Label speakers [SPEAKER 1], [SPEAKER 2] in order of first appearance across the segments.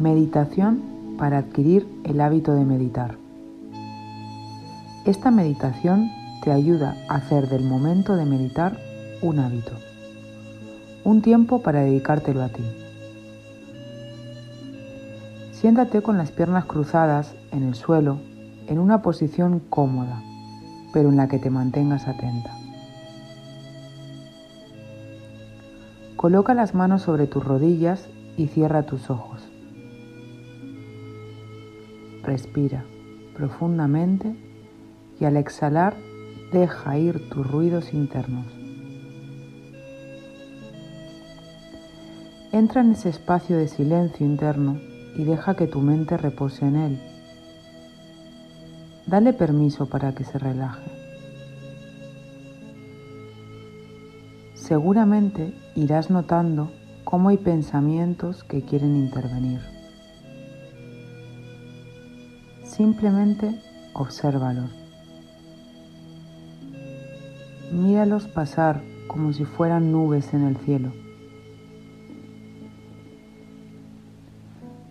[SPEAKER 1] Meditación para adquirir el hábito de meditar. Esta meditación te ayuda a hacer del momento de meditar un hábito, un tiempo para dedicártelo a ti. Siéntate con las piernas cruzadas en el suelo en una posición cómoda, pero en la que te mantengas atenta. Coloca las manos sobre tus rodillas y cierra tus ojos. Respira profundamente y al exhalar deja ir tus ruidos internos. Entra en ese espacio de silencio interno y deja que tu mente repose en él. Dale permiso para que se relaje. Seguramente irás notando cómo hay pensamientos que quieren intervenir. Simplemente obsérvalos. Míralos pasar como si fueran nubes en el cielo.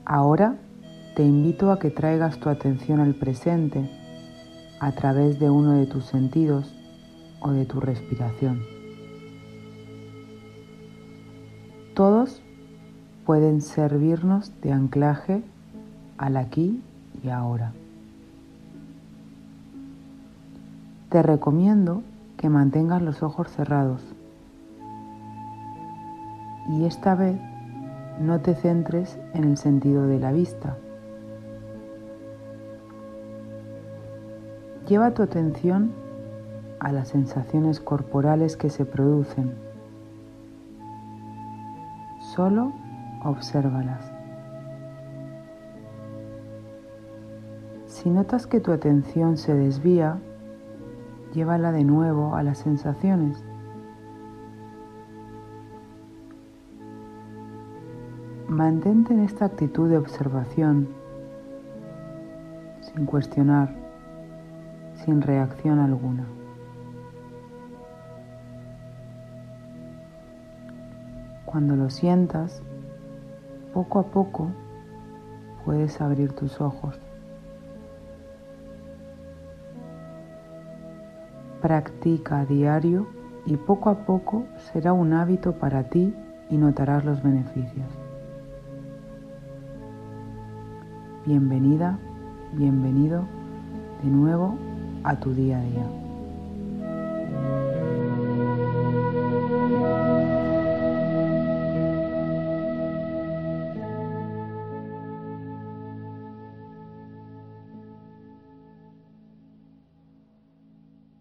[SPEAKER 1] Ahora te invito a que traigas tu atención al presente a través de uno de tus sentidos o de tu respiración. Todos pueden servirnos de anclaje al aquí y ahora. Te recomiendo que mantengas los ojos cerrados y esta vez no te centres en el sentido de la vista. Lleva tu atención a las sensaciones corporales que se producen. Solo obsérvalas. Si notas que tu atención se desvía, llévala de nuevo a las sensaciones. Mantente en esta actitud de observación, sin cuestionar, sin reacción alguna. Cuando lo sientas, poco a poco puedes abrir tus ojos. Practica a diario y poco a poco será un hábito para ti y notarás los beneficios. Bienvenida, bienvenido de nuevo a tu día a día.